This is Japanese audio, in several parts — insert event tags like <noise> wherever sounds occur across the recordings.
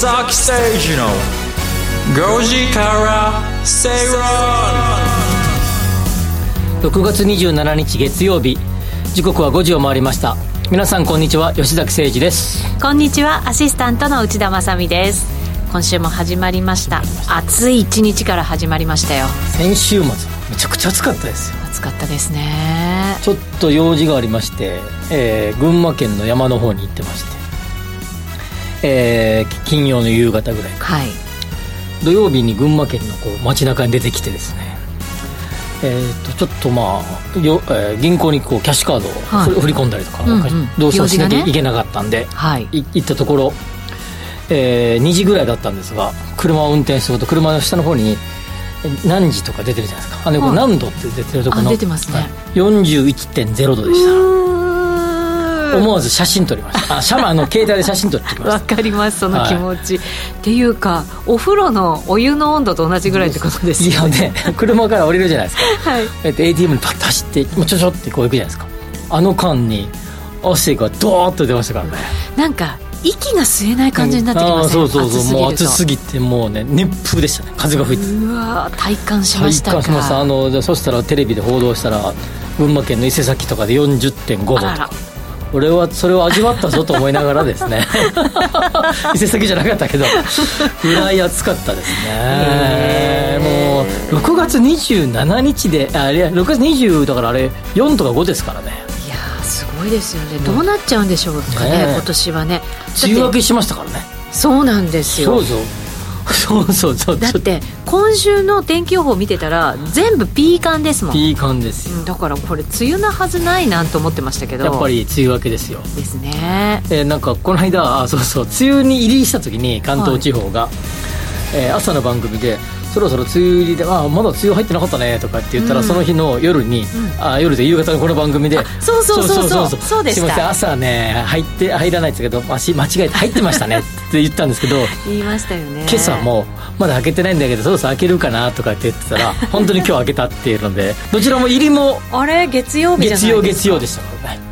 崎誠二の5時から正論6月27日月曜日。時刻は5時を回りました。皆さんこんにちは。吉崎誠二です。こんにちは。アシスタントの内田まさです。今週も始まりました。暑い一日から始まりましたよ。先週末めちゃくちゃ暑かったですよ。暑かったですね。ちょっと用事がありまして、えー、群馬県の山の方に行ってましてえー、金曜の夕方ぐらいか。はい。土曜日に群馬県のこう街中に出てきてですね。えー、とちょっとまあよ、えー、銀行にこうキャッシュカードを、はい、振り込んだりとか、うんうん、どうしてもしなきゃいけなかったんで、はい、行ったところ、えー、2時ぐらいだったんですが車を運転すると車の下の方に何時とか出てるじゃないですか。あれ、はい、何度って出てるところの出てますね、はい、41.0度でした思わず写真撮りました。<laughs> あシャワーの携帯で写真撮ってきました。わかりますその気持ち、はい、っていうかお風呂のお湯の温度と同じぐらいってことですよね。いやね車から降りるじゃないですか、<laughs> はい、えっと、ATM にパッと走ってちょちょってこう行くじゃないですか。あの間に汗がドーッと出ましたからね。なんか息が吸えない感じになってきますね、うん、そうそうそう。もう暑すぎてもうね熱風でしたね。風が吹いて。うわ体感しました体感しました。あのそしたらテレビで報道したら群馬県の伊勢崎とかで40.5度とか俺はそれを味わったぞと思いながらですね。<laughs> 伊勢崎じゃなかったけど。ぐらい暑かったですね。もう6月27日であれ6月20だからあれ4とか5ですからね。いやすごいですよね。どうなっちゃうんでしょうかね、ね、今年はね。梅雨明けしましたからね。そうなんですよ。そうそうそうそうそう。だって今週の天気予報見てたら全部ピーカンですもん。ピーカンですよ。だからこれ梅雨なはずないなと思ってましたけど。やっぱり梅雨明けですよ。ですね。えー、なんかこの間あそうそう。梅雨に入りした時に関東地方が、はい、えー、朝の番組でそろそろ梅雨入りであまだ梅雨入ってなかったねとかって言ったら、うん、その日の夜に、うん、あ夜で夕方のこの番組でそうそうそうそう。そうそうですすみません。朝ね入って入らないですけど足間違えて入ってましたね。<laughs> って言ったんですけど言いましたよね。今朝もまだ開けてないんだけどそろそろ開けるかなとかって言ってたら本当に今日開けたっていうのでどちらも入りもあれ？月曜日月曜月曜でした。からねはあ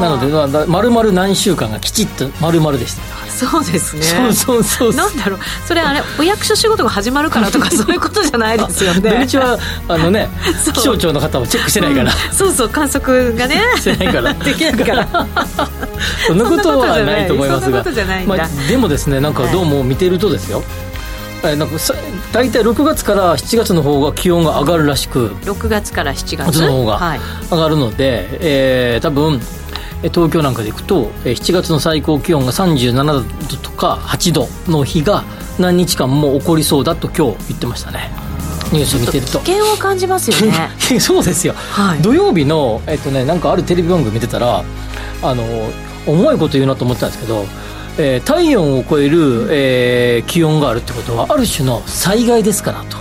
なのでまるまる何週間がきちっとまるまるでした。そうですね。そうそうそう。なんだろう。それあれお役所仕事が始まるからとか <laughs> そういうことじゃないですよね。土日はあのね気象庁の方もチェックしてないから、うん、そうそう観測がね。してないから。できないから。<laughs> そんなことはないと思いますが。まあ、でもですねなんかどうも見てるとですよ、はい、なんか大体6月から7月の方が気温が上がるらしく。6月から7月。の方が上がるので、はい、えー、多分東京なんかでいくと7月の最高気温が37度とか8度の日が何日間も起こりそうだと今日言ってましたね。ニュース見てると。危険を感じますよね。<laughs> そうですよ、はい、土曜日の、えっとね、なんかあるテレビ番組見てたらあの重いこと言うなと思ったんですけど、えー、体温を超える、えー、気温があるってことはある種の災害ですからと。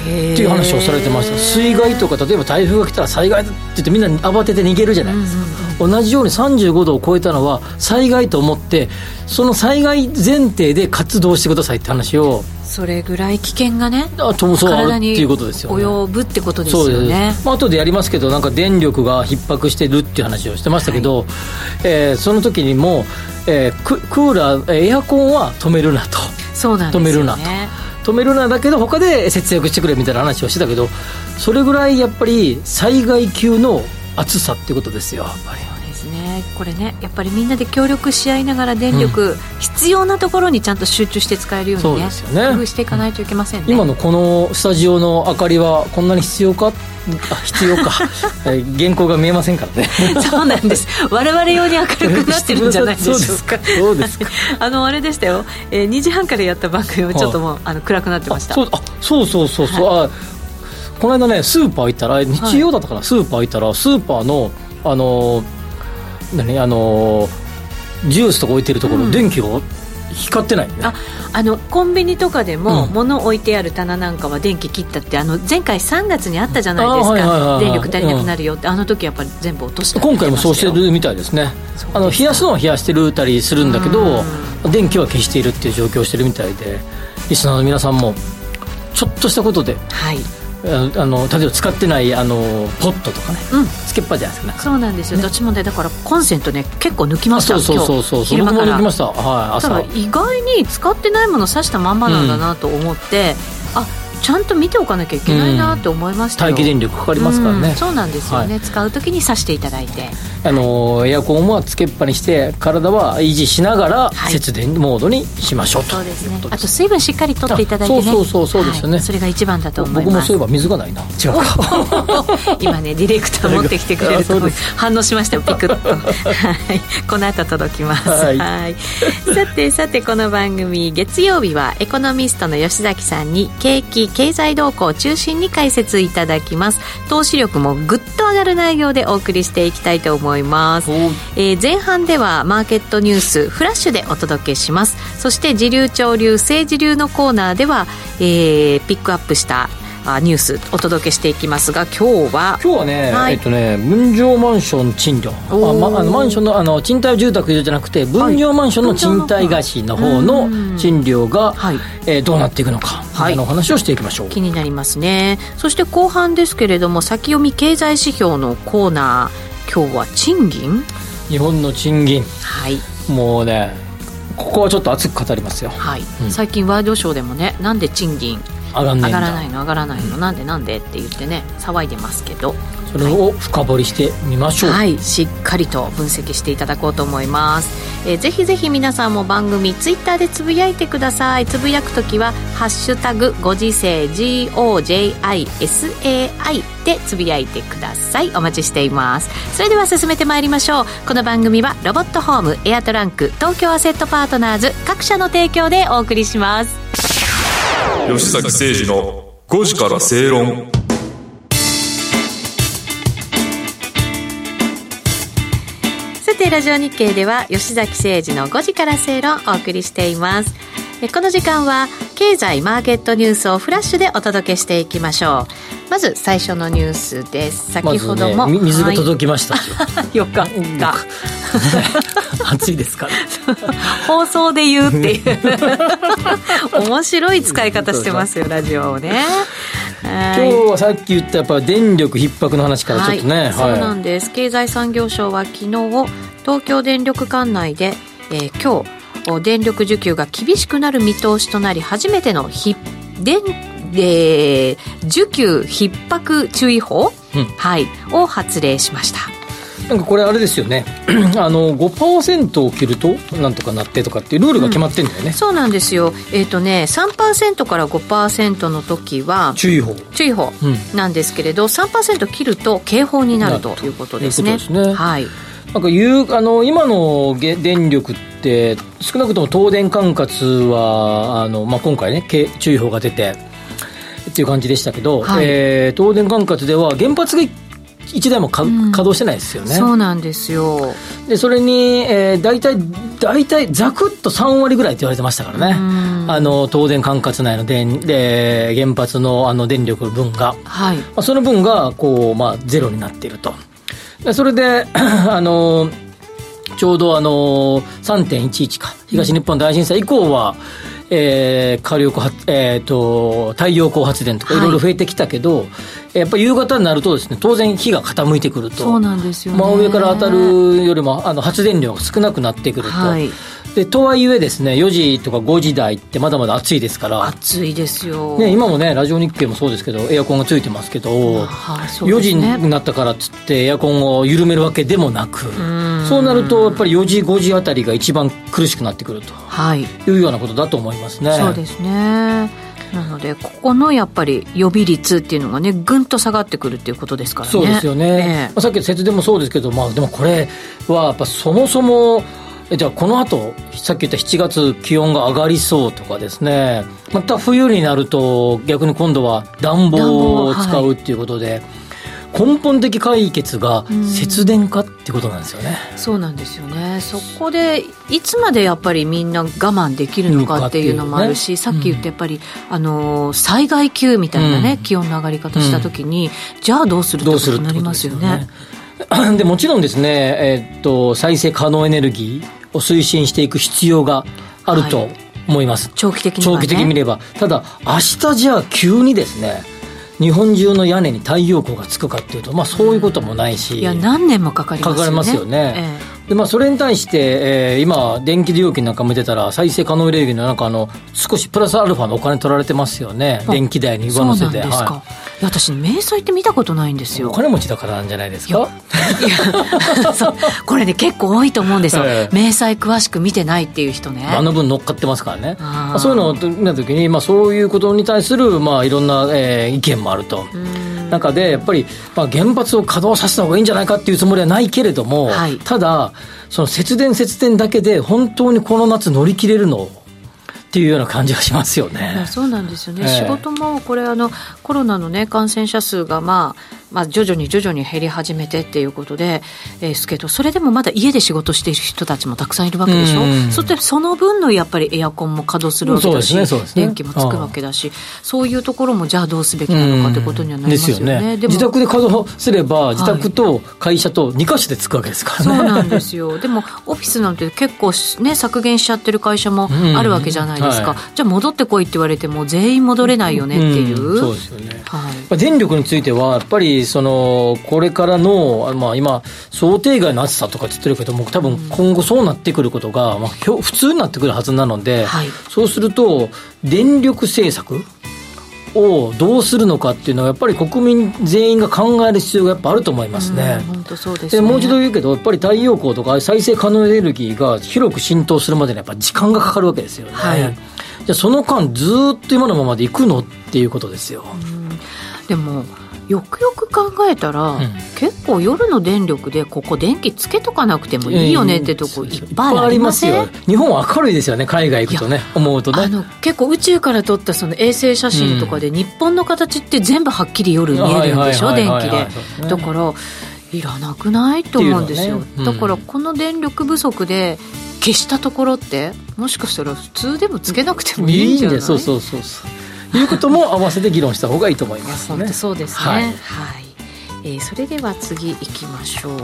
っていう話をされてました。水害とか例えば台風が来たら災害だって言ってみんな慌てて逃げるじゃないですか、同じように35度を超えたのは災害と思ってその災害前提で活動してくださいって話をそれぐらい危険がねあともそうあるっていうことですよ、ね、及ぶってことですよね。まあ後でやりますけどなんか電力が逼迫してるっていう話をしてましたけど、はい、えー、その時にも、えー、ククーラーエアコンは止めるなと。そうなんですよ、ね、止めるなと。止めるなだけど他で節約してくれみたいな話をしてたけどそれぐらいやっぱり災害級の暑さっていうことですよやっぱり。ね。これねやっぱりみんなで協力し合いながら電力、うん、必要なところにちゃんと集中して使えるようにねそうね。工夫していかないといけませんね、今のこのスタジオの明かりはこんなに必要か？<laughs> あ必要か。<laughs> 原稿が見えませんからね。<laughs> そうなんです。我々用に明るくなってるんじゃないでしょうか。そうですか。あのあれでしたよ、えー、2時半からやった番組もちょっともう、あ。の暗くなってました。そうあそうそうそうそう、はい、あこの間ねスーパー行ったら日曜だったかな、はい、スーパー行ったらスーパーのあのー何あのジュースとか置いてるところ、うん、電気を光ってない、ね、ああのコンビニとかでも、物置いてある棚なんかは電気切ったってあの前回3月にあったじゃないですか、電力足りなくなるよって、うん、あの時やっぱり全部落として今回もそうしてるみたいですね。あの冷やすのは冷やしてるたりするんだけど、電気は消しているっていう状況をしてるみたいでリスナーの皆さんもちょっとしたことで、はいあの例えば使ってないあのポットとかね、うん。つけっぱじゃないですかそうなんですよ、どっちもねだからコンセントね結構抜きましたそうそうそうそう昼間抜きました。はい朝。だから意外に使ってないもの挿したまんまなんだなと思って、あちゃんと見ておかなきゃいけないなって思いましたよ、待機電力かかりますからね、うんそうなんですよね、は使う時に挿していただいて。あのエアコンはつけっぱにして体は維持しながらはい。節電モードにしましょうと、そうですね。あと水分しっかりとっていただいてね。あそうそうそうそうですよね。はい。それが一番だと思います。僕もそういえば水がないな。違うか今ねディレクター持ってきてくれると反応しましたよピクッと。はい。この後届きます。はい。はい。さてさてこの番組月曜日はエコノミストの吉崎さんに景気経済動向を中心に解説いただきます。投資力もぐっと上がる内容でお送りしていきたいと思います。えー前半ではマーケットニュースフラッシュでお届けします。そして時流潮流政治流のコーナーでは、えーピックアップしたあニュースお届けしていきますが今日は今日はね、はい。えっとね分譲マンション賃料。あ、ま、あのマンションのあの賃貸住宅じゃなくて分譲マンションの賃貸貸しの方の賃料が、はい。えーどうなっていくのかみたいなお話をしていきましょう、気になりますね。そして後半ですけれども先読み経済指標のコーナー。今日は賃金？日本の賃金。はい。もうねここはちょっと熱く語りますよ。はい、うん。最近ワイドショーでもねなんで賃金？上が上がらないの上がらないの、なんでなんでって言ってね騒いでますけど。それを深掘りしてみましょう、はいしっかりと分析していただこうと思います、えーぜひぜひ皆さんも番組ツイッターでつぶやいてください。つぶやくときは「ハッシュタグご時世 GOJISAI」でつぶやいてください。お待ちしています。それでは進めてまいりましょう。この番組はロボットホームエアトランク東京アセットパートナーズ各社の提供でお送りします吉崎誠二の5時から正論。さてラジオ日経では吉崎誠二の5時から正論をお送りしています。えこの時間は経済マーケットニュースをフラッシュでお届けしていきましょう。まず最初のニュースです。先ほども、み水がはい届きました、<laughs> よかった。<laughs> 暑いですから放送で言うっていう。<laughs> 面白い使い方してますよラジオをね。はい。今日はさっき言ったやっぱ電力逼迫の話からちょっとね、はい、そうなんです。経済産業省は昨日東京電力管内で、えー今日電力需給が厳しくなる見通しとなり初めてのひ電えー需給逼迫注意報、うん。はい、を発令しました。なんかこれあれですよね。<clears throat> あの5%を切るとなんとかなってとかっていうルールが決まってるんだよね、そうなんですよ。えっ、とね3%から5%の時は注意報。注意報うん。なんですけれど、3%切ると警報になるということですね。いうことですね。はいなんかいうあの今のげ電力って少なくとも東電管轄はあの、まあ、今回ねけ注意報が出てっていう感じでしたけど、はい。えー東電管轄では原発が1台もか、ん。稼働してないですよね。そうなんですよ。でそれに、えー、大体大体ざくっと3割ぐらいって言われてましたからね。うん。あの東電管轄内の電で原発のあの電力の分が、はい。まあ、その分がこう、まあ、ゼロになっていると。でそれで <clears throat> あのちょうどあの3.11か東日本大震災以降は、えー火力発、えー、と太陽光発電とかはい。いろいろ増えてきたけど、やっぱり夕方になるとですね当然火が傾いてくると。そうなんですよね。真上から当たるよりもあの発電量が少なくなってくると、はいでとはいえですね4時とか5時台ってまだまだ暑いですから、暑いですよ、ね、今もねラジオ日経もそうですけどエアコンがついてますけど、はいそう4時になったからっつってエアコンを緩めるわけでもなくん。そうなるとやっぱり4時5時あたりが一番苦しくなってくると。はい。いうようなことだと思いますね。そうですね。なのでここのやっぱり予備率っていうのがねぐんと下がってくるっていうことですからね。そうですよね、ええ。まあ、さっきの節電もそうですけど、まあ、でもこれはやっぱそもそもえじゃあこの後さっき言った7月気温が上がりそうとかですね。また冬になると逆に今度は暖房を使うっていうことで、根本的解決が節電化ってことなんですよね、そうなんですよね。そこでいつまでやっぱりみんな我慢できるのかっていうのもあるし、さっき言ったやっぱり、あのー災害級みたいなね、うん。気温の上がり方した時に、じゃあどうするってことになりますすよね。でもちろんですね、えっと再生可能エネルギーを推進していく必要があると思います、長期的には、ね、長期的に見れば。ただ明日じゃあ急にですね日本中の屋根に太陽光がつくかっていうと、まあ、そういうこともないし、いや何年もかかりますよね。かかりますよね、ええでまあ、それに対して、えー今、電気料金なんか見てたら、再生可能エネルギーのなんかあの、少しプラスアルファのお金取られてますよね、電気代に上乗せて。そうなんですか、、はい。や私明細って見たことないんですい、およ金持ちだからなんじゃないですか？いや <laughs> そうこれね結構多いと思うんですよ、ええ。明細詳しく見てないっていう人ね。あの分乗っかってますからね。そういうのを見たときに、まあ、そういうことに対する、まあ、いろんな、えー意見もあると。中で、やっぱり、まあ、原発を稼働させた方がいいんじゃないかっていうつもりはないけれども、はい。ただ、その節電節電だけで本当にこの夏乗り切れるのっていうような感じがしますよね。そうなんですよね、ええ。仕事もこれあの、コロナの、ね、感染者数が、まあまあ、徐々に徐々に減り始めてっていうことで、えすけど、それでもまだ家で仕事している人たちもたくさんいるわけでしょ、うん。そしてその分のやっぱりエアコンも稼働するわけだし、ねね。電気もつくわけだし、そういうところもじゃあどうすべきなのかということにはなりますよね。ね。自宅で稼働すれば、自宅と会社と2箇所でつくわけですからね。そうなんですよ。<laughs> でもオフィスなんて結構ね削減しちゃってる会社もあるわけじゃないですか、うんはじゃあ戻ってこいって言われても全員戻れないよねっていう、ん。そうですよね。はい。まあ電力については、やっぱりそのこれからの、あまあ、今、想定外の暑さとかって言ってるけども、多分今後そうなってくることが、まあ、普通になってくるはずなので、はいそうすると、電力政策をどうするのかっていうのは、やっぱり国民全員が考える必要がやっぱあると思いますね。うんそうですもう一度言うけど、やっぱり太陽光とか再生可能エネルギーが広く浸透するまでにやっぱ時間がかかるわけですよね。はいじゃあその間ずーっと今のままでいくのっていうことですよ。でもよくよく考えたら、ん。結構夜の電力でここ電気つけとかなくてもいいよねってとこいっぱいありません、よ。日本は明るいですよね、海外行くとね、思うとね。あの結構宇宙から撮ったその衛星写真とかで日本の形って全部はっきり夜見えるんでしょ？電気で。ね。だからいらなくないと思うんですよ、ね。うん。だからこの電力不足で消したところってもしかしたら普通でもつけなくてもいいんじゃない？で、そうそうそうそう。いうことも合わせて議論した方がいいと思いますね。本当。そうですね。ははい。い、えーそれでは次行きましょう。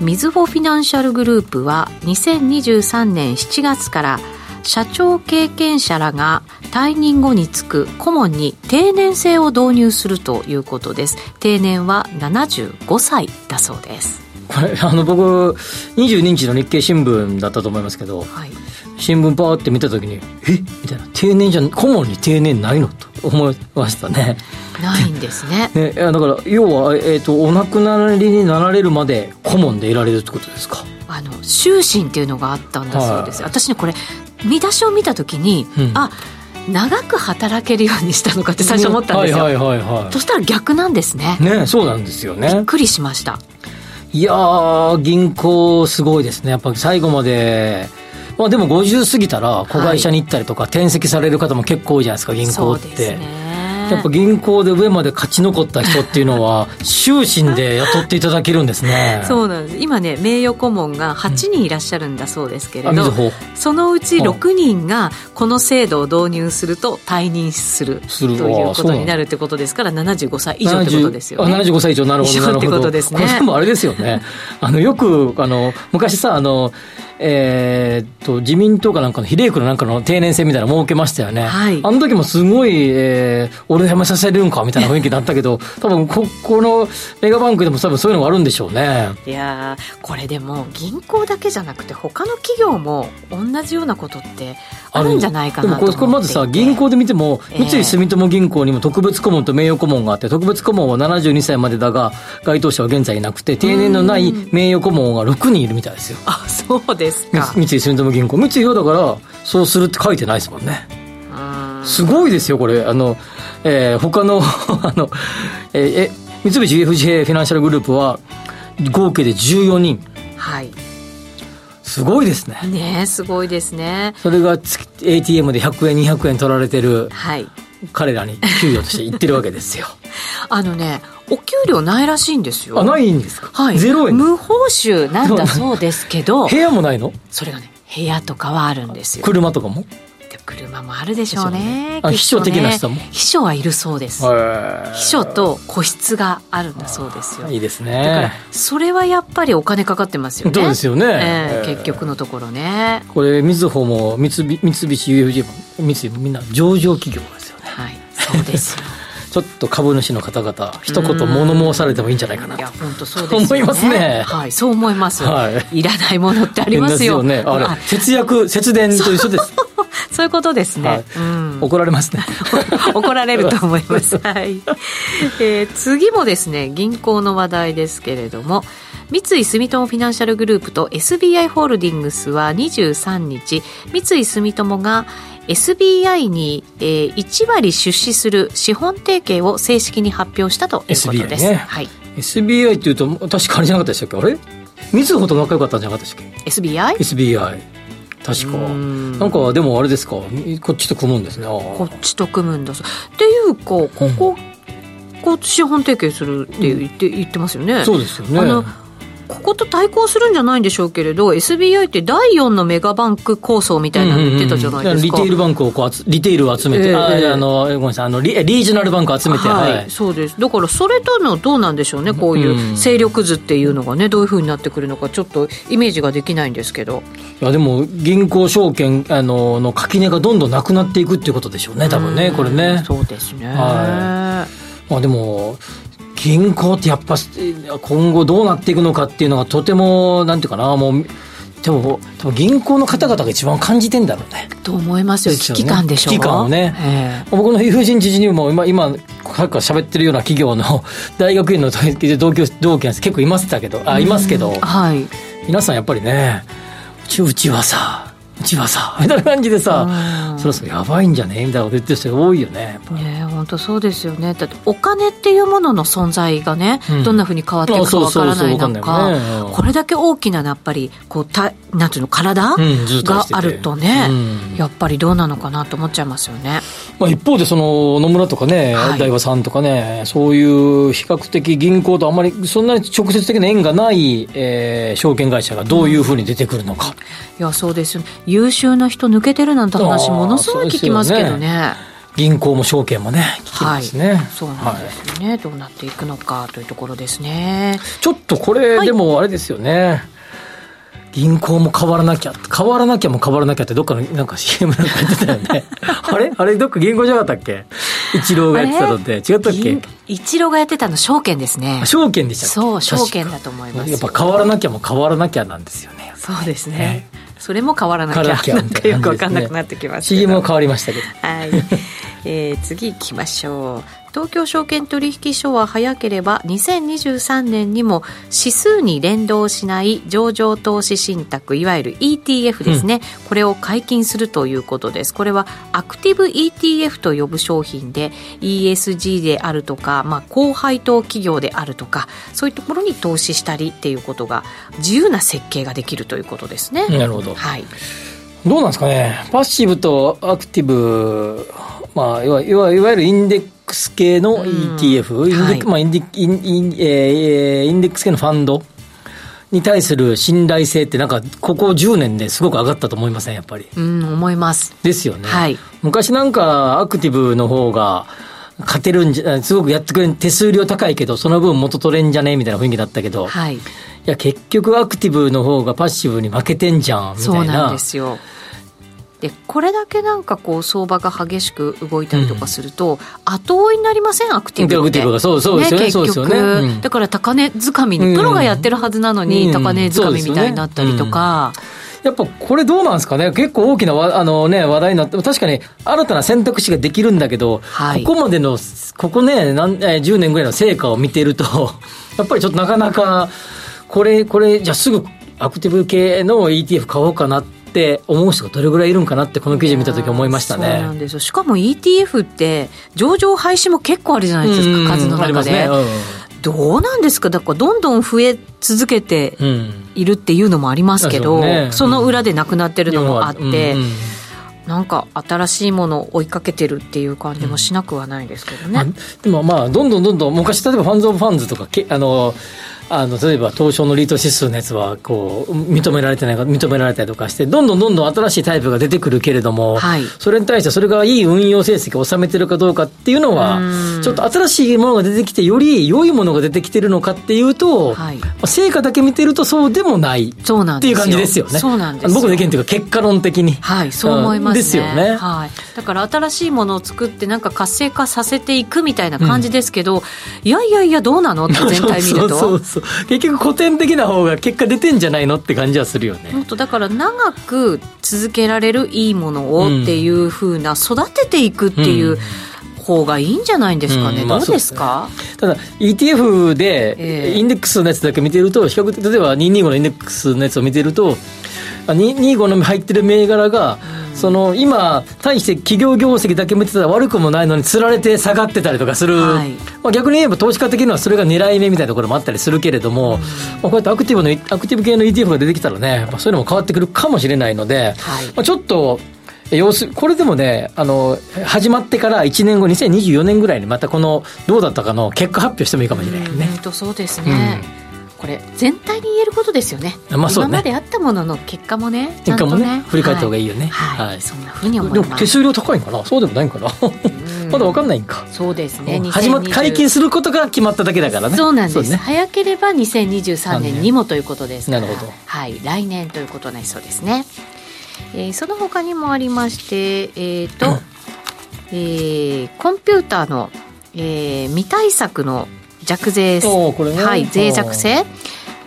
みずほフィナンシャルグループは2023年7月から社長経験者らが退任後に就く顧問に定年制を導入するということです。定年は75歳だそうです。これ、あの、僕、22日の日経新聞だったと思いますけど、はい新聞パーって見たときに、え？みたいな、定年じゃん、顧問に定年ないのと思いましたね。ないんですね <laughs> ね、いやだから、要は、えっ、と、お亡くなりになられるまで顧問でいられるってことですか？あの終身っていうのがあったんだそうです、私ねこれ見出しを見た時に、うんあ長く働けるようにしたのかって最初思ったんですよ、はいはいはいはそしたら逆なんですねい。ね、そうなんですよねびっ。くりしましたいやー、銀行すごいですね。やっぱり最後まで、まあでも50過ぎたら子会社に行ったりとか転籍される方も結構多いじゃないですか、銀行って。ね。やっぱ銀行で上まで勝ち残った人っていうのは、<laughs> 終身で雇っていただけるんですね。そうなんです。今ね名誉顧問が8人いらっしゃるんだそうですけれど、あみずほそのうち6人がこの制度を導入すると退任するということになるってことですから75歳以上ってことですよね。70あ75歳以上、なるほど、なるほど。ことですね。これでもあれですよね。あの、よく、あの、昔さ、あの、えーっと、自民党かなんかの比例区のなんかの定年制みたいなの設けましたよね。はい。あの時もすごい、えー、俺辞めさせるんかみたいな雰囲気だったけど、<laughs> 多分こ、このメガバンクでも多分そういうのがあるんでしょうね。いやーこれでも銀行だけじゃなくて他の企業も同じようなことってあるんじゃないかなと思っていて。でもこれまずさ、銀行で見ても、ええ三井住友銀行にも特別顧問と名誉顧問があって、特別顧問は72歳までだが、該当者は現在いなくて、定年のない名誉顧問が6人いるみたいですよ。あそうですか？三井住友銀行。三井はだから、そうするって書いてないですもんね。うんすごいですよ、これ。あの、えー他の、<laughs> あの、えーえ、三菱 UFJ フィナンシャルグループは、合計で14人。はいすごいですね。ねすごいですねそれが月 ATM で100円、200円取られてるはい彼らに給与として言ってるわけですよ。<laughs> あのねお給料ないらしいんですよ。あ、ないんですか？はい、ゼロ円無報酬なんだそうですけど。<laughs> 部屋もないの？それがね部屋とかはあるんですよ。車とかも？で車もあるでしょうね。秘書的な人も？秘書はいるそうです。秘書と個室があるんだそうですよ。いいですだからね。それはやっぱりお金かかってますよね。そうですよね。ええええ結局のところね。これ、みずほも三菱、三菱 UFJ も、三井もみんな上場企業ですよね。はいそうですよちちょっと株主の方々一言物申されてもいいんじゃないかないや本当そうですよね。思いますね。はい。そう思います、、はい。らないものってありますよ。ね。あれあ。節約節電と一緒です、<laughs> そういうことですね、はい。うん。怒られますね。<laughs> 怒られると思います。<laughs> はい。えー次もですね、銀行の話題ですけれども、三井住友フィナンシャルグループと SBI ホールディングスは23日、三井住友が SBI に、えー1割出資する資本提携を正式に発表したということです。SBI ね。はい。SBI っていうと確かあれじゃなかったでしたっけ？あれ？みずほと仲良かったんじゃなかったでしたっ SBI? け SBI 確か。ん。なんかでもあれですか？こっちと組むんですね。あこっちと組むんだっていうか、ここ、こう資本提携するって言って,、言ってますよね。そうですよね。あのここと対抗するんじゃないんでしょうけれど SBI って第4のメガバンク構想みたいなの言ってたじゃないですか、リテールバンクをこう集リテールを集めて、ええ。ええああのごめんなさい。あのリリージョナルバンクを集めて、はい、はい。そうです。だからそれとのどうなんでしょうねこういう勢力図っていうのがねどういうふうになってくるのかちょっとイメージができないんですけど。いやでも銀行証券あのの垣根がどんどんなくなっていくっていうことでしょうね多分ねこれね。そうですね、はまあでも銀行ってやっぱ今後どうなっていくのかっていうのがとてもなんていうかなもうでも多分銀行の方々が一番感じてんだろうね。と思いますよ。危機感でしょう。危機感をね。え僕の友人知人にも今今さっきから喋ってるような企業の <laughs> 大学院の同級同期結構いましたけどあいますけど。えはい。皆さんやっぱりねうちうちはさうちはさみたいな感じでさうん。そろそろやばいんじゃね？みたいなこと言ってる人が多いよねね本当そうですよね。だってお金っていうものの存在がね、うん。どんなふうに変わっていくかわからない中ねうんこれだけ大きなやっぱりこうたなんていうの体、うんてて。があるとね、うん。やっぱりどうなのかなと思っちゃいますよね。まあ、一方でその野村とかね、はい。大和さんとかねそういう比較的銀行とあんまりそんなに直接的な縁がない、えー証券会社がどういうふうに出てくるのか、いやそうですよね優秀な人抜けてるなんて話ものすごい聞きますけどね。銀行も証券もねはい、そうなんですよね、どうなっていくのかというところですね。ちょっとこれ、はい。でもあれですよね。銀行も変わらなきゃ変わらなきゃも変わらなきゃってどっかのなんか CM なんか言ってたよね。<laughs> あれ？あれどっか銀行じゃなかったっけ？一郎がやってたのって。違ったっけ？銀一郎がやってたの証券ですね。あ。証券でしたっけ？そう証券だと思いますやっぱ変わらなきゃも変わらなきゃなんですよね。そうですね。ね。それも変わらなきゃ。なきゃなんかよくわかんなくなってきましたけど。CM は変わりましたけど。はい、えー次行きましょう東京証券取引所は早ければ2023年にも指数に連動しない上場投資信託いわゆる ETF ですね、これを解禁するということです。これはアクティブ ETF と呼ぶ商品で ESG であるとか、まあ、高配当企業であるとかそういうところに投資したりっていうことが自由な設計ができるということですね、なるほど。はい。どうなんですかね。パッシブとアクティブ、まあ、いわいわいわゆるインデックス系の ETF、インデはいまあ、インデインインえーインデックス系のファンドに対する信頼性ってなんかここ10年ですごく上がったと思いません？やっぱり。うん思います。ですよね、はい。昔なんかアクティブの方が勝てるんじゃすごくやってくれる手数料高いけどその分元取れんじゃね？みたいな雰囲気だったけど、い、はいや結局アクティブの方がパッシブに負けてんじゃんみたいな。そうなんですよでこれだけなんかこう相場が激しく動いたりとかすると、後追いになりません？アクティブって。そうそうですよねそうですよね。うん。だから高値掴みプロがやってるはずなのに、うん。高値掴みみたいになったりとか、やっぱこれどうなんですかね？結構大きなわあの、ね、話題になって、確かに新たな選択肢ができるんだけど、はい。ここまでの、ここね、なんえー10年ぐらいの成果を見てると、<laughs> やっぱりちょっとなかなか、これ、これ、じゃあすぐアクティブ系の ETF 買おうかなって思う人がどれぐらいいるんかなって、この記事見たとき思いましたそうなね。んですよしかも ETF って上場廃止も結構あるじゃないですうんか数のありま中で、すね。どうなんですか？だからどんどん増え続けてうん。うんいるっていうのもありますけど、そうねその裏でなくなってるのもあって、うんうんなんか新しいものを追いかけてるっていう感じもしなくはないですけどね。まあでもまあ、どんどんどんどん、昔例えばファンド・オブ・ファンズとか、けあの、あの例えば東証のリート指数のやつはこう認められてないか認められたりとかしてどんどんどんどん新しいタイプが出てくるけれども、はいそれに対してそれがいい運用成績を収めてるかどうかっていうのはちょっと新しいものが出てきてより良いものが出てきてるのかっていうと、はいまあ成果だけ見てるとそうでもないっていう感じですよね。そうなんです僕の意見というか結果論的に。はい、そう思いますね。ですよねはい。だから新しいものを作ってなんか活性化させていくみたいな感じですけど、いやいやいやどうなのって全体見ると。<laughs> そうそうそう結局古典的な方が結果出てんじゃないのって感じはするよね。もっとだから長く続けられるいいものをっていうふうな育てていくっていう方がいいんじゃないんですかね、うん。まあどうですか？ただ ETF でええ。インデックスのやつだけ見てると比較的例えば225のインデックスのやつを見てるとあ225の入ってる銘柄が、その今対して企業業績だけ見てたら悪くもないのにつられて下がってたりとかする、はい。まあ、逆に言えば投資家的にはそれが狙い目みたいなところもあったりするけれども、まあ、こうやってアクティブのアクティブ系の ETF が出てきたらね、まあ、そういうのも変わってくるかもしれないので、はい。まあ、ちょっと様子これでもねあの始まってから1年後2024年ぐらいにまたこのどうだったかの結果発表してもいいかもしれないね。うんとそうですね、これ全体に言えることですよね,、まあそうね。今まであったものの結果もねちゃんと結果もね。ね振り返った方がいいよね。はい、はい。そんなふうに思います。でも手数料高いんかな？そうでもないんかな？<laughs> まだ分かんないんか。そうですね。始まっ2020解禁することが決まっただけだからね。そうなんです、ね。早ければ2023年にもということですなるほどはい。来年ということになりそうですね、えーその他にもありましてえっ、と、えーコンピューターの、えー未対策の弱税ね。はい、脆弱性。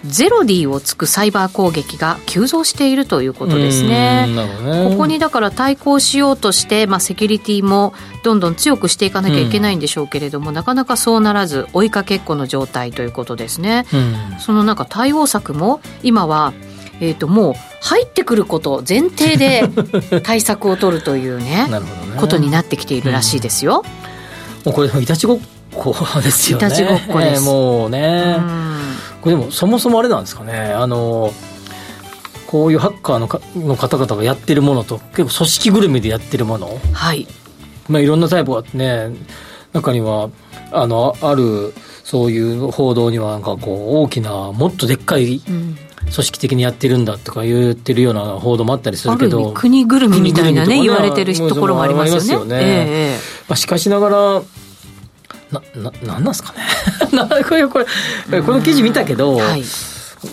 ゼロディをつくサイバー攻撃が急増しているということですね。ね。ここにだから対抗しようとして、まあ、セキュリティもどんどん強くしていかなきゃいけないんでしょうけれども、なかなかそうならず追いかけっこの状態ということですね。うん。そのなんか対応策も今は、えー、ともう入ってくること前提で <laughs> 対策を取るというねね。ことになってきているらしいですよ。もうこれいたちごっこですよね。いたちごっこです。えーもうね、うん。これでもそもそもあれなんですかね。あのこういうハッカーのかの方々がやってるものと結構組織ぐるみでやってるもの。はい。まあ、いろんなタイプがあってね中にはあのああるそういう報道にはなんかこう大きなもっとでっかいうん。組織的にやってるんだとか言ってるような報道もあったりすあるけど味国ぐるみみたいなね言われてるところもありますよね。まあ、しかしながらなななんなんですかね。<laughs> なこれこれこの記事見たけど、はい。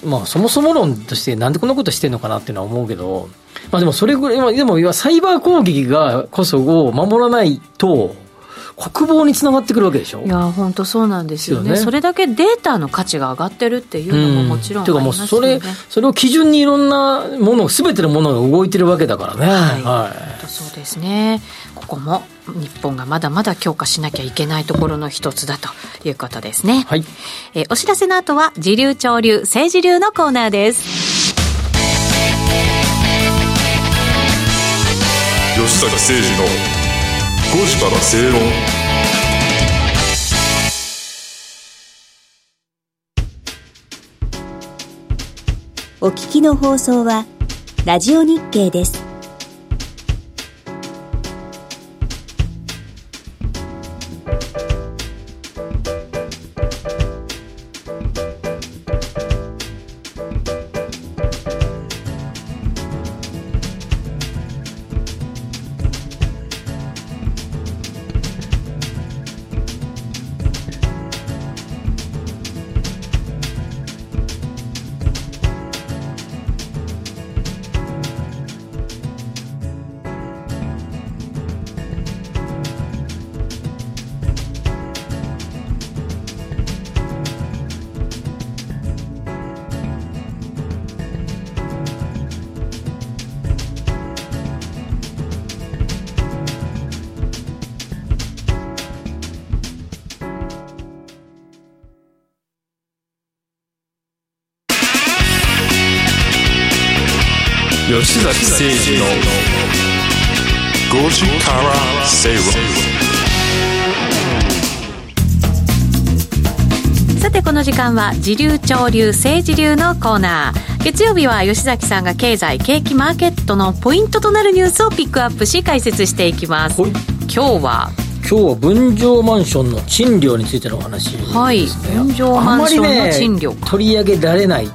まあ、そもそも論としてなんでこんなことしてんのかなっていうのは思うけど、まあ、でもそれぐらいまあでもサイバー攻撃がこそを守らないと国防につながってくるわけでしょ？いや本当そうなんですよね。ね。それだけデータの価値が上がってるっていうのももちろんあていうかもうそれそれを基準にいろんなもの全てのものが動いてるわけだからね。はい。は本当そうですねここも日本がまだまだ強化しなきゃいけないところの一つだということですね、はい。えーお知らせの後は時流潮流政治流のコーナーです。吉坂誠二の5時から正論。お聞きの放送はラジオ日経です。は時流潮流政治流のコーナー。月曜日は吉崎さんが経済景気マーケットのポイントとなるニュースをピックアップし解説していきます。はい。今日は？今日は分譲マンションの賃料についてのお話ですね、はい分譲マンションの賃料ね、取り上げられない。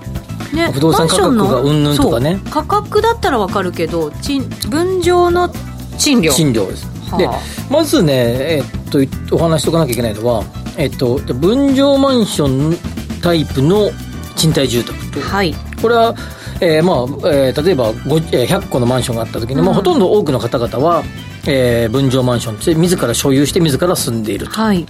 ね不動産価格がうんぬんとかね。価格だったらわかるけど賃分譲の賃料。賃料です、はあ。でまずね、えっとお話しとかなきゃいけないのは、えっと、分譲マンションタイプの賃貸住宅と。はい。これは、えーまあえー例えばごえー100個のマンションがあった時に、まあ、ほとんど多くの方々は、えー分譲マンションって自ら所有して自ら住んでいると。はい。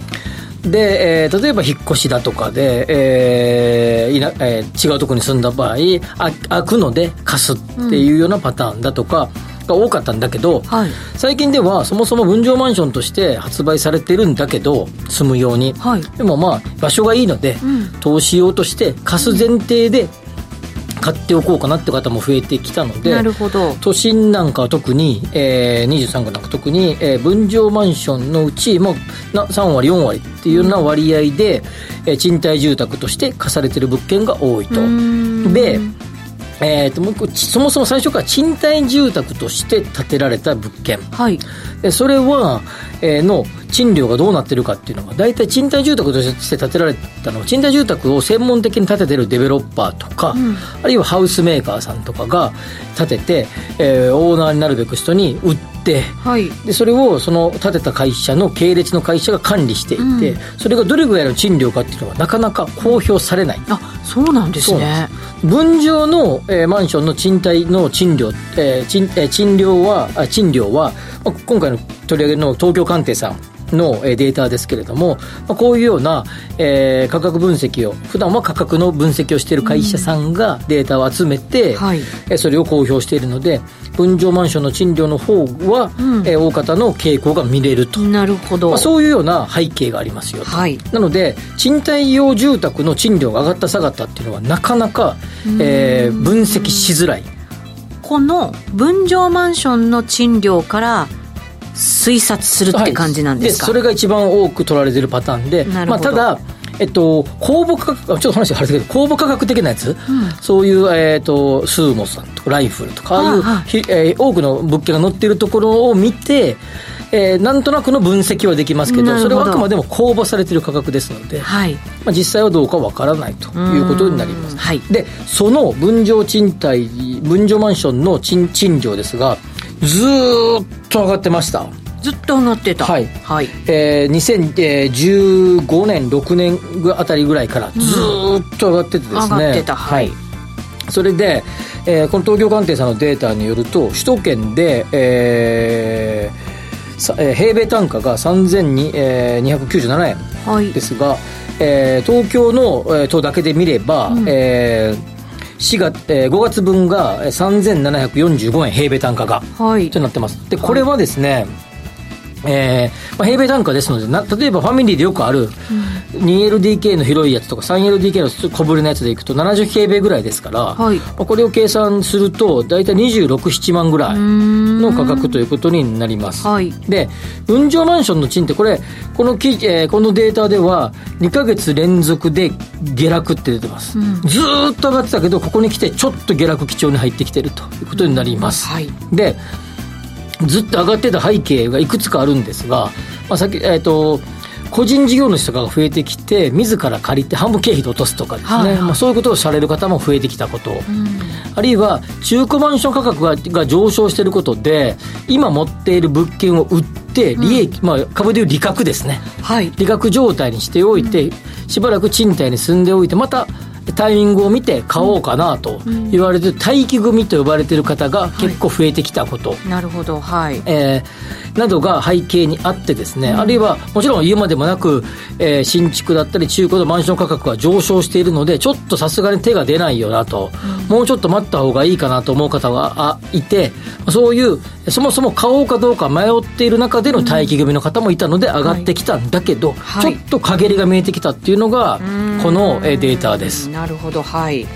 で、えー例えば引っ越しだとかで、えーいなえー違うところに住んだ場合あ空くので貸すっていうようなパターンだとかが多かったんだけど、はい。最近ではそもそも分譲マンションとして発売されてるんだけど住むように、はい。でもまあ場所がいいので、ん。投資用として貸す前提で買っておこうかなって方も増えてきたのでなるほど。都心なんかは特に、えー、23区なんか特に、えー分譲マンションのうちもうな3割4割っていうような割合で、えー賃貸住宅として貸されてる物件が多いと。ん。で、えー、ともう一個そもそも最初から賃貸住宅として建てられた物件。はい。それは、えーの賃料がどうなってるかっていうのが大体賃貸住宅として建てられたのは賃貸住宅を専門的に建ててるデベロッパーとか、あるいはハウスメーカーさんとかが建てて、えーオーナーになるべく人に売ってはい。でそれをその建てた会社の系列の会社が管理していて、それがどれぐらいの賃料かっていうのはなかなか公表されない。あそうなんですね。分譲の、えーマンションの賃貸の賃料、えー賃えー賃料はあ賃料は、まあ今回の取り上げの東京鑑定さんのえーデータですけれども、まあ、こういうような、えー価格分析を普段は価格の分析をしている会社さんがデータを集めて、はい。えーそれを公表しているので分譲マンションの賃料の方は、えー大方の傾向が見れると、なるほど、まあ、そういうような背景がありますよと。はい。なので賃貸用住宅の賃料が上がった下がったっていうのはなかなか、えー分析しづらい。この分譲マンションの賃料から推察するって感じなんですか、それが一番多く取られてるパターンで、まあ、ただえっと、公募価格、あちょっと話があれだけど、公募価格的なやつ、そういう、えっと、スーモさんとか、ライフルとか、ああいう、えー多くの物件が載っているところを見て、えーなんとなくの分析はできますけど、それはあくまでも公募されている価格ですので、はい。まあ、実際はどうかわからないということになります。うん。はい。で、その分譲賃貸、分譲マンションの賃賃料ですが、ずーっと上がってました。ずっと上がってた。はい。はい、えー、2015年、6年ぐあたりぐらいからずーっと上がっててですね。上がってた。はい。それで、えーこの東京鑑定さんのデータによると、首都圏で、えー平米単価が3297円はい。ですが、えー東京の、えー都だけで見れば、えー4月えー5月分がえー3745円平米単価がはい。となってます。でこれはですね、えーまあ、平米単価ですのでな例えばファミリーでよくある 2LDK の広いやつとか 3LDK の小ぶりのやつでいくと70平米ぐらいですから、はい。まあ、これを計算すると大体267万ぐらいの価格ということになります。はい。で分譲マンションの賃ってこれこのき、えーこのデータでは2ヶ月連続で下落って出てます、ずーっと上がってたけどここに来てちょっと下落基調に入ってきてるということになります、はい。でずっと上がってた背景がいくつかあるんですが、まあ、さっき、えっ、と、個人事業主とかが増えてきて、自ら借りて半分経費で落とすとかですね、はいはい。まあ、そういうことをされる方も増えてきたこと、あるいは中古マンション価格がが上昇していることで、今持っている物件を売って、利益、まあ、株でいう利確ですね。はい。利確状態にしておいて、しばらく賃貸に住んでおいてまたタイミングを見て買おうかなと言われてる待機組と呼ばれている方が結構増えてきたこと、なるほど。はい。えーなどが背景にあってですね、あるいはもちろん言うまでもなく、えー新築だったり中古のマンション価格が上昇しているのでちょっとさすがに手が出ないよなと、もうちょっと待った方がいいかなと思う方があいてそういうそもそも買おうかどうか迷っている中での待機組の方もいたので上がってきたんだけど、はい。ちょっと陰りが見えてきたっていうのがこのえーデータです。なるほどはい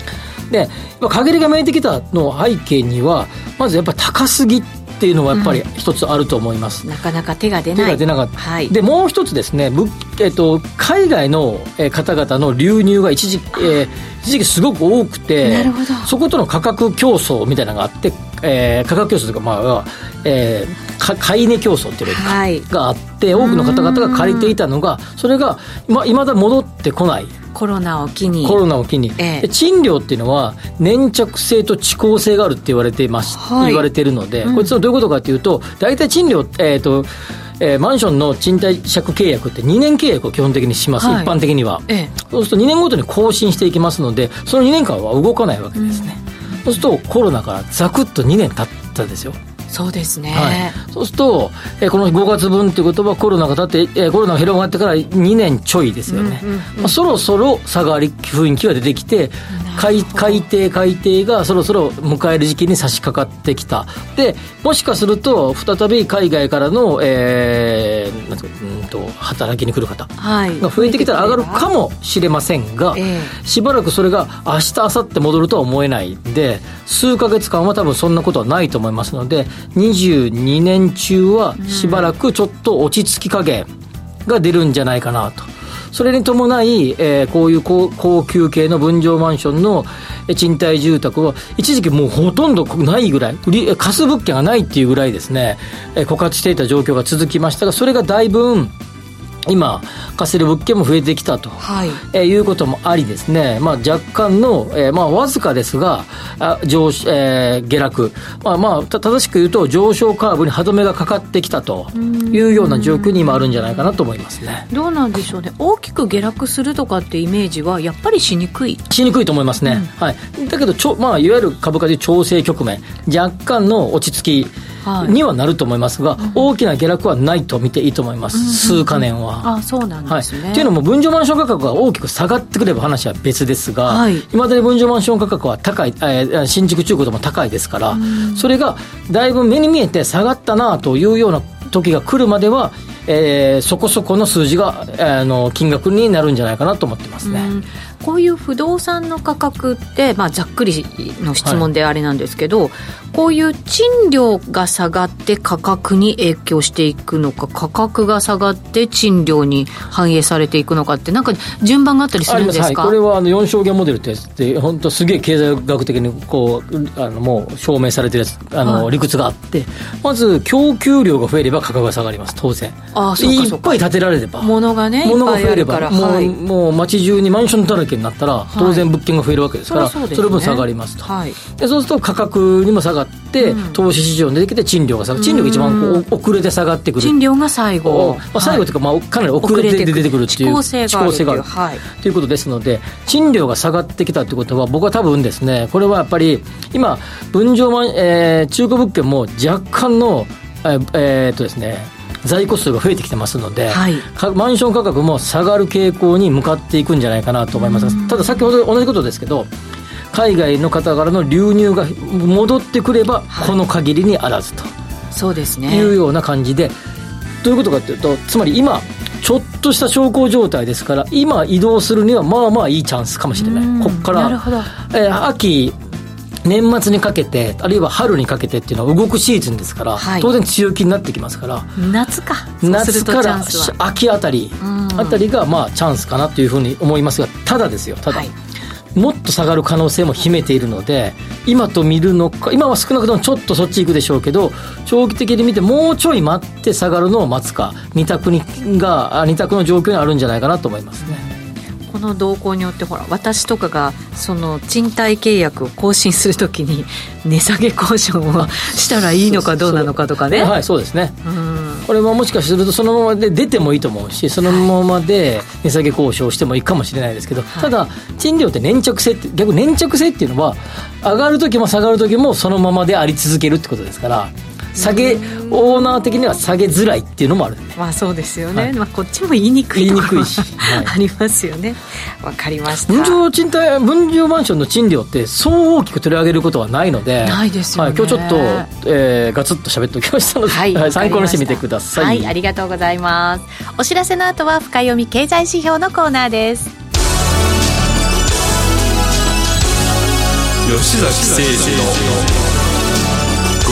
で、まあ陰りが見えてきたの背景には、まずやっぱり高すぎっていうのはやっぱり一つあると思います。なかなか手が出手ないが出なかった。はいで、もう一つですね、ぶえっと、海外のえー方々の流入が一時,、えー一時期すごく多くてなるほどそことの価格競争みたいなのがあって、えー、価格競争というか、まあ、えー、か買い値競争っていうか、はいがあって、多くの方々が借りていたのが、それが、ま、未だ戻ってこない。コロナを機に。コロナを機に、ええ。で賃料っていうのは粘着性と遅効性があるって言われています、はい。言われているので、こいつはどういうことかというと大体賃料えっ、とえーマンションの賃貸借契約って2年契約を基本的にします、はい。一般的には、ええ。そうすると2年ごとに更新していきますのでその2年間は動かないわけですね、そうするとコロナからザクッと2年経ったんですよそうですね、はい、そうすると、えーこの5月分っていうことはコロナが経って、えーコロナが広がってから2年ちょいですよね、まあ、そろそろ下がり雰囲気が出てきて改改定改定がそろそろ迎える時期に差し掛かってきた。でもしかすると再び海外からの、えーなんうかうんと働きに来る方はい。が増えてきたら上がるかもしれませんが、え。しばらくそれが明日明後日戻るとは思えないんで数ヶ月間は多分そんなことはないと思いますので22年中はしばらくちょっと落ち着き加減が出るんじゃないかなと。それに伴い、えーこういう高高級系の分譲マンションの賃貸住宅は一時期もうほとんどないぐらい売り貸す物件がないっていうぐらいですね、えー枯渇していた状況が続きましたがそれがだいぶ今貸せる物件も増えてきたと、はい。えーいうこともありですね、まあ、若干の、えーまあ、わずかですがあ上、えー下落、まあまあ、た正しく言うと上昇カーブに歯止めがかかってきたというような状況に今あるんじゃないかなと思いますね。どうなんでしょうね。大きく下落するとかってイメージはやっぱりしにくい。しにくいと思いますね、はい、だけどちょ、まあ、いわゆる株価で調整局面。若干の落ち着き。はいにはなると思いますが、大きな下落はないと見ていいと思います、数か年は。あそうなんはい、ですね、っていうのも分譲マンション価格が大きく下がってくれば話は別ですが、はい。いまだに分譲マンション価格は高い、えー新築中古でも高いですから、それがだいぶ目に見えて下がったなというような時が来るまでは、えーそこそこの数字が、えーあの金額になるんじゃないかなと思ってますね。うんこういう不動産の価格って、まあ、ざっくりの質問であれなんですけど、こういう賃料が下がって価格に影響していくのか価格が下がって賃料に反映されていくのかってなんか順番があったりするんですか？これはあの4証言モデルってやつで本当すげえ経済学的にこうあのもう証明されてるやつあの、はい。理屈があってまず供給量が増えれば価格が下がります当然。あそうかそうか。いっぱい建てられれば。物がね物が増えれば。はい。もう街中にマンションだらけになったら当然物件が増えるわけですから、そそね。の分下がりますと、はい。でそうすると価格にも下がって、投資市場に出てきて賃料が下がる。賃料が一番遅れて下がってくる。賃料が最後、まあ、最後というか、まあ、かなり遅れて出てくるっていう遅効性があるってい。ということですので賃料が下がってきたということは僕は多分ですねこれはやっぱり今分譲えー中古物件も若干のえーえーっとですね在庫数が増えてきてますので、はい。かマンション価格も下がる傾向に向かっていくんじゃないかなと思います。ただ先ほど同じことですけど海外の方からの流入が戻ってくればこの限りにあらずと。そうですね。いうような感じで、どういうことかというと、つまり今、ちょっとした小康状態ですから、今移動するにはまあまあいいチャンスかもしれない。こっから、なるほど。えー秋、年末にかけて、あるいは春にかけてっていうのは動くシーズンですから、はい。当然強気になってきますから、夏か。夏から秋あたり、あたりがまあチャンスかなというふうに思いますが、ただですよ、ただ。はい。もっと下がる可能性も秘めているので今と見るのか今は少なくともちょっとそっち行くでしょうけど長期的に見てもうちょい待って下がるのを待つか二択にがあ二択の状況にあるんじゃないかなと思いますね。この動向によってほら私とかがその賃貸契約を更新するときに <laughs> 値下げ交渉をしたらいいのかどうなのかとかね、はいそうですね。うん。これはもしかするとそのままで出てもいいと思うしそのままで値下げ交渉してもいいかもしれないですけど、ただ賃料って粘着性って逆に粘着性っていうのは上がる時も下がる時もそのままであり続けるってことですから下げオーナー的には下げづらいっていうのもある。まあそうですよね、はい。まあ、こっちも言いにくい言いにくいし。はい。ありますよね。わかりました。分譲賃貸分譲マンションの賃料ってそう大きく取り上げることはないのでないですよね。はい、今日ちょっと、えーガツッと喋っておきましたので、はい、はい。参考にしてみてください、はい、ありがとうございます。お知らせの後は深読み経済指標のコーナーです。吉崎誠二の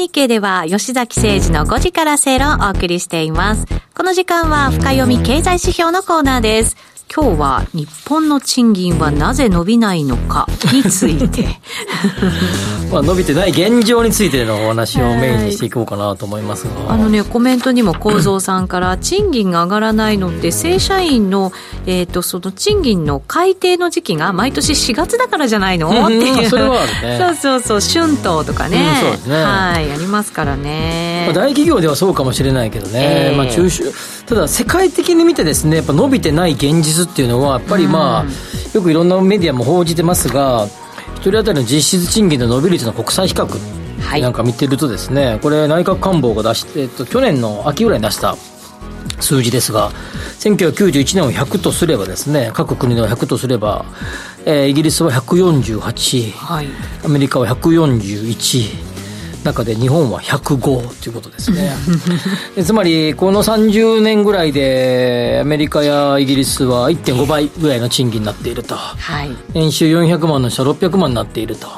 日経では吉崎誠二の5時から正論をお送りしています。この時間は深読み経済指標のコーナーです。今日は日本の賃金はなぜ伸びないのかについて。<laughs> まあ、伸びてない現状についてのお話をメインにしていこうかなと思いますが。<laughs> あのね、コメントにも構造さんから、賃金が上がらないのって、正社員の、えっ、と、その賃金の改定の時期が毎年4月だからじゃないの、うんっていう。それはあるね <laughs> そうそうそう、春闘とかね。うんそうですねはい、ありますからね。まあ、大企業ではそうかもしれないけどね、ええまあ、中小ただ世界的に見てですねやっぱ伸びてない現実っていうのはやっぱりまあ、よくいろんなメディアも報じてますが一人当たりの実質賃金の伸び率の国際比較はいなんか見てるとですね、これ内閣官房が出して、えっと、去年の秋ぐらいに出した数字ですが1991年を100とすればですね各国の100とすれば、えーイギリスは148はい。アメリカは141中で日本は105ということですね。<laughs> でつまりこの30年ぐらいでアメリカやイギリスは1.5倍ぐらいの賃金になっていると。はい。年収400万の人は600万になっていると。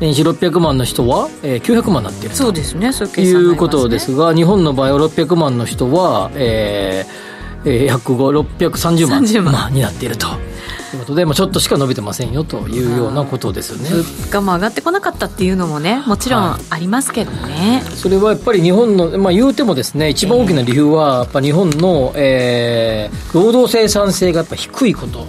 年収600万の人は、えー900万になっていると。そうですね、そういういうことですが、日本の場合は600万の人は、えーえー、105、630万30万。まあになっていると。いうことで、まあ、ちょっとしか伸びてませんよというようなことですよね。物価も上がってこなかったっていうのもね、もちろんはありますけどね。それはやっぱり日本の、まあ、言うてもですね、一番大きな理由は、やっぱ日本の、えー労働生産性がやっぱ低いこと。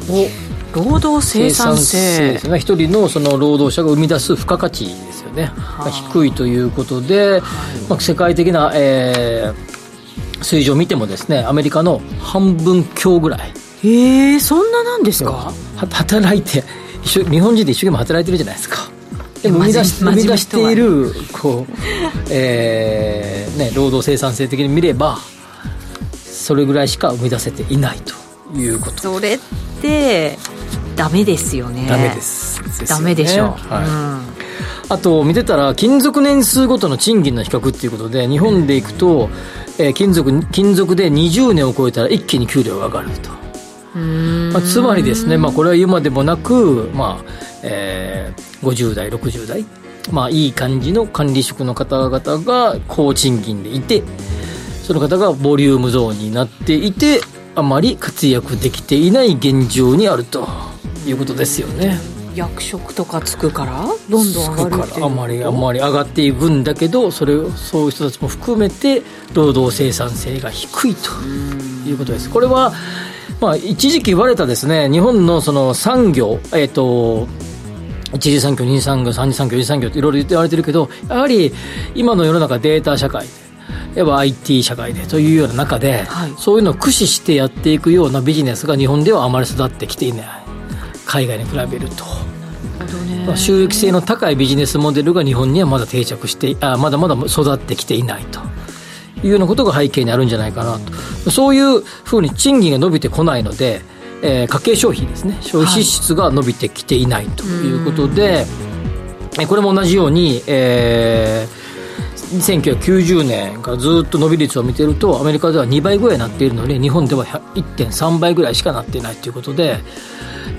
労働生産性。ですね。一人のその労働者が生み出す付加価値ですよね、が低いということで、まあ、世界的な、えー水準を見てもですねアメリカの半分強ぐらいええそんななんですか？は働いて日本人で一生懸命働いてるじゃないですか。生み出し生み出しているこう、えーね、労働生産性的に見ればそれぐらいしか生み出せていないということ。それってダメですよね。ダメです。ダメでしょう、はい。あと見てたら勤続年数ごとの賃金の比較っていうことで日本でいくと、えー勤続勤続で20年を超えたら一気に給料が上がると、うんまあ、つまりですね、まあ、これは言うまでもなく、まあえー50代60代まあいい感じの管理職の方々が高賃金でいてその方がボリュームゾーンになっていてあまり活躍できていない現状にあるということですよね。役職とかつくから？どんどん上がるあまりあまり上がっていくんだけどそれをそういう人たちも含めて労働生産性が低いということです。これは、まあ、一時期言われたですね日本のその産業えっ、と一次産業二次産業三次産業四次産業っていろいろ言われてるけどやはり今の世の中データ社会やっぱ IT 社会でというような中で、はい。そういうのを駆使してやっていくようなビジネスが日本ではあまり育ってきていない。海外に比べると。まあ収益性の高いビジネスモデルが日本にはまだ定着してあまだまだ育ってきていないというようなことが背景にあるんじゃないかなと。そういうふうに賃金が伸びてこないので、えー家計消費ですね。消費支出が伸びてきていないとい。うことで、えこれも同じように、えー1990年からずっと伸び率を見てるとアメリカでは2倍ぐらいになっているのに日本では1.3倍ぐらいしかなっていないということで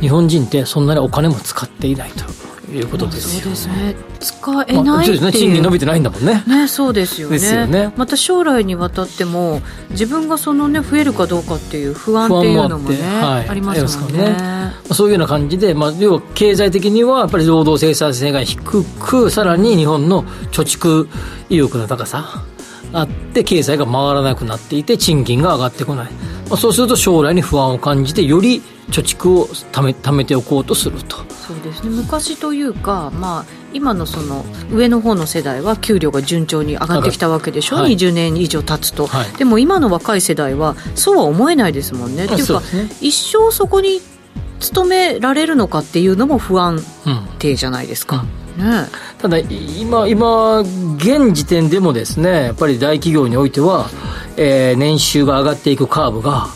日本人ってそんなにお金も使っていないということですよ。そうですね。使えまあないっていう、そうですね。賃金伸びてないんだもんね。ね、そうですよね。ですよね。また将来にわたっても自分がそのね増えるかどうかっていう不安っていうのもねあはい。ありますもんね。ありますからまあそういうような感じで、まあ、要は経済的にはやっぱり労働生産性が低くさらに日本の貯蓄意欲の高さあって経済が回らなくなっていて賃金が上がってこない、まあ、そうすると将来に不安を感じてより貯蓄をため貯めておこうとすると。そうですね。昔というか、まあ、今のその上の方の世代は給料が順調に上がってきたわけでしょ、はい。20年以上経つと、はい。でも今の若い世代はそうは思えないですもんね。っていうかね。一生そこに勤められるのかっていうのも不安うん。定じゃないですか。ねただ今今現時点でもですねやっぱり大企業においては、えー年収が上がっていくカーブが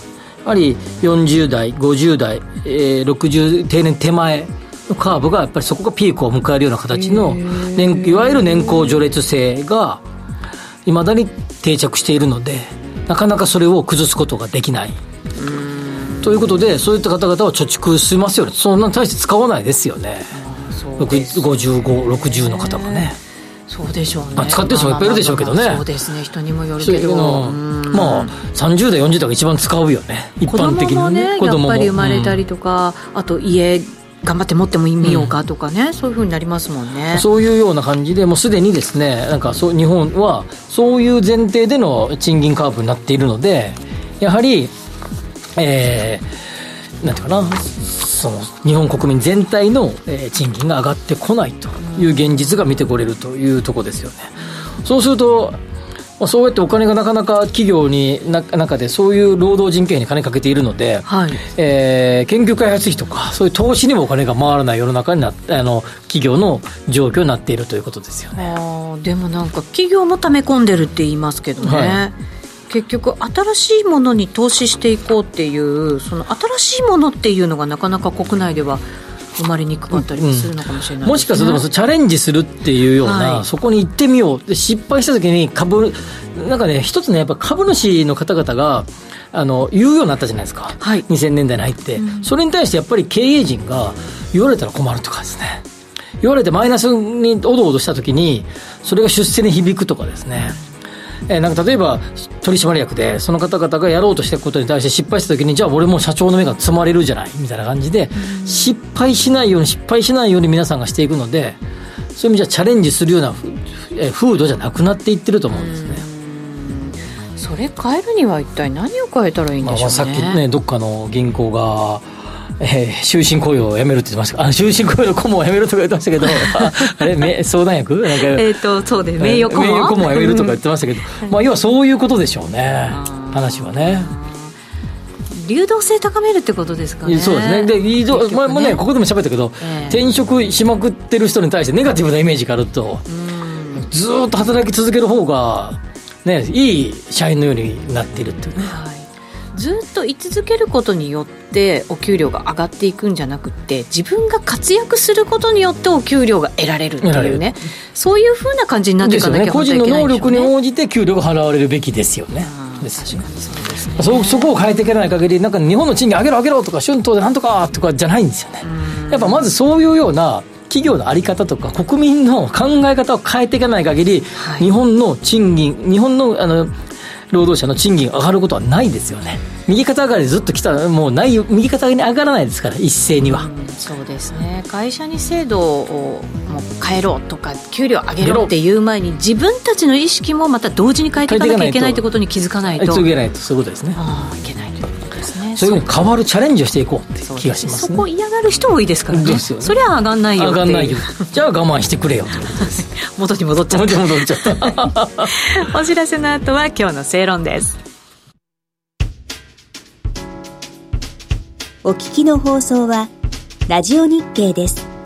やはり40代50代、えー60定年手前のカーブがやっぱりそこがピークを迎えるような形の年いわゆる年功序列制がいまだに定着しているのでなかなかそれを崩すことができない。ということで、そういった方々は貯蓄しますよね。そんなに大して使わないですよね。そうです。55、60の方がね。そうでしょうね、まあ使ってる人もいっぱいいるでしょうけどね。まあまあまあそうですね。人にもよるけど。のうん。まあ、30代、40代が一番使うよね。一子般的に供もね子供も。やっぱり生まれたりとか、あと家頑張って持ってもみようかとかね、そういうふうになりますもんね。そういうような感じで、もうすでにですね、なんかそう日本はそういう前提での賃金カーブになっているので、やはり、えー、なんていうかな、その日本国民全体の、えー賃金が上がってこないという現実が見てこれるというところですよね。そうすると、まあそうやってお金がなかなか企業にな中でそういう労働人件費に金かけているので、はいえー研究開発費とか、そういう投資にもお金が回らない世の中になっあの企業の状況になっているということですよね。でもなんか企業も溜め込んでるって言いますけどね、はい結局新しいものに投資していこうっていうその新しいものっていうのがなかなか国内では生まれにくかったりもするのかもしれないですね、もしかするとチャレンジするっていうような、はい。そこに行ってみよう。で失敗した時に株なんかね一つねやっぱ株主の方々があの言うようになったじゃないですか、はい。2000年代に入って、それに対してやっぱり経営陣が言われたら困るとかですね。言われてマイナスにおどおどした時にそれが出世に響くとかですねえーなんか例えば取締役でその方々がやろうとしていくことに対して失敗した時にじゃあ俺も社長の目が積まれるじゃないみたいな感じで、失敗しないように失敗しないように皆さんがしていくのでそういう意味じゃチャレンジするようなふえー風土じゃなくなっていってると思うんですね。それ変えるには一体何を変えたらいいんまあ、でしょうね、さっきねどっかの銀行がえー終身雇用をやめるって言ってました。あ終身雇用の顧問をやめるとか言ってましたけど。あ <laughs> あれめ相談役？なんかえっ、とそうです名誉顧問？名誉顧問をやめるとか言ってましたけど、まあ、要はそういうことでしょうね。話はね。流動性高めるってことですかね。そうですね。で、移動、結局前もね、ここでも喋ったけど、ええ。転職しまくってる人に対してネガティブなイメージがあると、ずーっと働き続ける方が、ね、いい社員のようになっているっていう。ね。はいずっと居続けることによってお給料が上がっていくんじゃなくて自分が活躍することによってお給料が得られるっていうね。そういうふうな感じになっていかなきゃですよね。個本当はいけ人の能ないんでしょうね。力に応じて給料が払われるべきですよね。そそこを変えていけない限り、なんか日本の賃金上げろ上げろとか、春闘でなんとかとかじゃないんですよね。やっぱまずそういうような企業の在り方とか、国民の考え方を変えていかない限り、はい。日本の賃金、日本のあの労働者の賃金が上がることはないですよね。右肩上がりでずっと来たら、もうないよ、右肩上がりに上がらないですから、一斉には。そうですね。会社に制度をもう変えろとか給料上げろっていう前に自分たちの意識もまた同時に変えていかなきゃいけないってこと。に気づかないと。ないと、そういうことですね。ああいけないそういうふうに変わるチャレンジをしていこうって気がしますねそこ。嫌がる人多いですからねですよねそりゃ上がんないよ上がんないよ。じゃあ我慢してくれよということです。元に戻っちゃっもうちょっと戻っちゃった。た <laughs> お知らせの後は今日の正論ですお聞きの放送はラジオ日経です。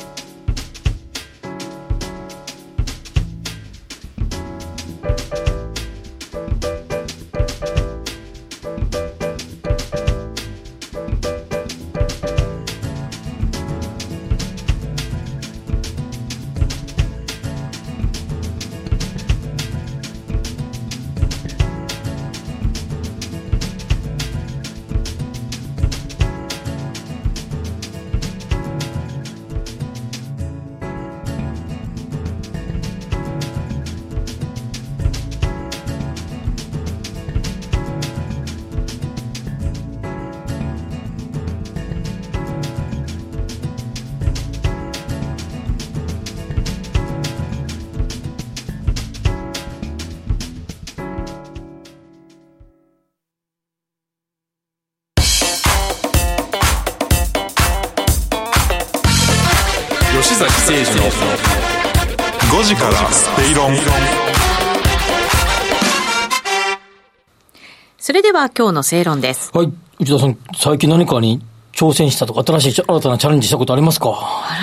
は今日の正論です。はい。内田さん、最近何かに挑戦したとか、新しい、新たなチャレンジしたことありますか？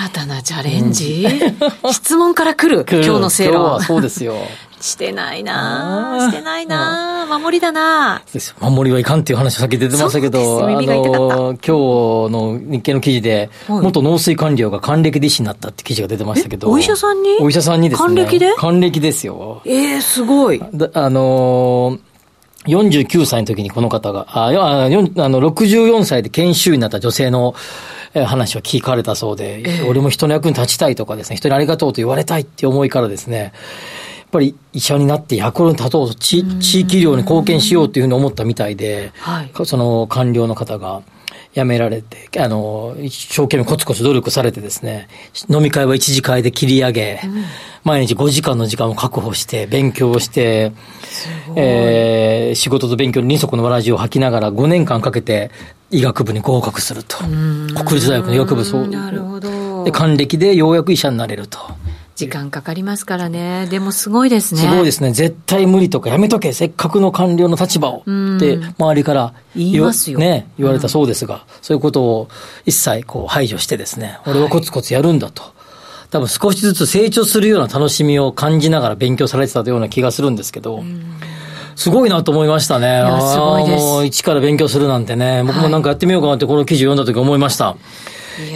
新たなチャレンジ、<laughs> 質問から来る今日の正論。今日はそうですよ。<laughs> してないなしてないな守りだな。守りはいかんっていう話さっき出てましたけど、あの、今日の日経の記事で、はい元農水官僚が還暦で医師になったって記事が出てましたけど。えお医者さんに？お医者さんにですね。還暦で？還暦ですよ。ええすごい。だあのー49歳の時にこの方が、あ、あの、64歳で研修医になった女性の、えー話を聞かれたそうで、俺も人の役に立ちたいとかですね、人にありがとうと言われたいって思いからですね、やっぱり医者になって役に立とうと、地地域医療に貢献しようというふうに思ったみたいで、はい。その官僚の方が辞められて、あの、一生懸命コツコツ努力されてですね、飲み会は一次会で切り上げ、毎日5時間の時間を確保して、勉強をして、えー仕事と勉強に二足のわらじを履きながら5年間かけて医学部に合格すると。国立大学の医学部そう。なるほどで、還暦でようやく医者になれると。時間かかりますからね。でもすごいですね。すごいですね。絶対無理とかやめとけ。せっかくの官僚の立場を。って、周りから言いますよね、言われたそうですが、そういうことを一切こう排除してですね、俺はコツコツやるんだと。多分少しずつ成長するような楽しみを感じながら勉強されてたような気がするんですけど、すごいなと思いましたね。やすごいです一から勉強するなんてね、僕もなんかやってみようかなってこの記事を読んだ時思いました。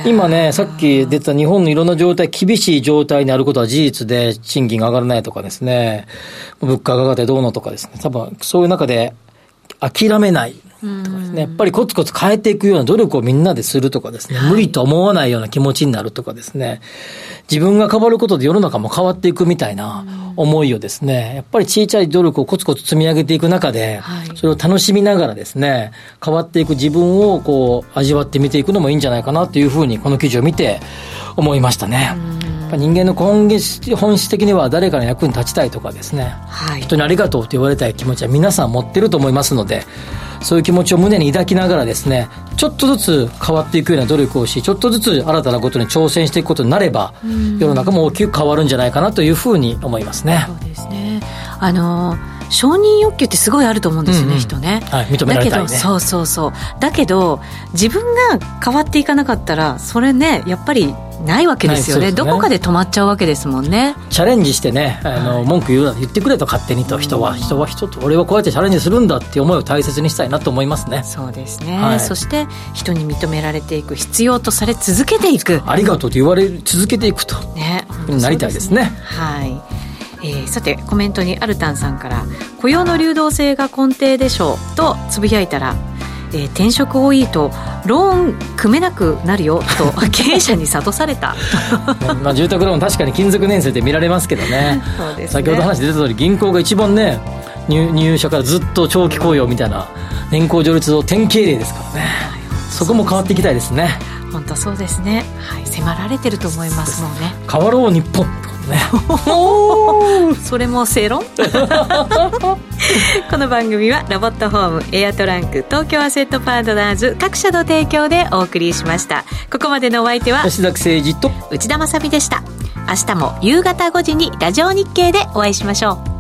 今ね、さっき出た日本のいろんな状態、厳しい状態にあることは事実で、賃金が上がらないとかですね、物価が上がってどうのとかですね、多分そういう中で諦めない。とかですね、やっぱりコツコツ変えていくような努力をみんなでするとかですね、無理と思わないような気持ちになるとかですね、自分が変わることで世の中も変わっていくみたいな思いをですね、やっぱり小さい努力をコツコツ積み上げていく中で、はい。それを楽しみながらですね、変わっていく自分をこう味わってみていくのもいいんじゃないかなというふうにこの記事を見て思いましたね。人間の根源本質的には誰かの役に立ちたいとかですね、はい。人にありがとうと言われたい気持ちは皆さん持ってると思いますので、そういう気持ちを胸に抱きながらですね、ちょっとずつ変わっていくような努力をし、ちょっとずつ新たなことに挑戦していくことになれば、世の中も大きく変わるんじゃないかなというふうに思いますねそ。うですね。あのー承認欲求ってすごいあると思うんですよね、うんうん人ね。はい認められたいねだけど、そうそうそう。だけど、自分が変わっていかなかったら、それね、やっぱりないわけですよね。ねどこかで止まっちゃうわけですもんね。チャレンジしてね、あの、文句言うな、言ってくれと勝手にと、人は、人は人と、俺はこうやってチャレンジするんだっていう思いを大切にしたいなと思いますね。そうですね、はいそして人に認められていく必要とされ続けていくありがとうと言われ続けていくと。ねなりたいですねはいえーさてコメントにアルタンさんから「雇用の流動性が根底でしょう」とつぶやいたら、えー転職多いとローン組めなくなるよと経営者に諭された。ね <laughs> まあ、住宅ローン確かに金属年数で見られますけどね。<laughs> ね。先ほど話出た通り銀行が一番ね入入社からずっと長期雇用みたいな年功序列の典型例ですからね。そこも変わっていきたいですね。本当そうですね、はい、迫られてると思いますもんね。変わろう日本ね。それも正論？<laughs> この番組はロボットホームエアトランク東京アセットパートナーズ各社の提供でお送りしました。ここまでのお相手は吉崎誠二と内田まさみでした。明日も夕方5時にラジオ日経でお会いしましょう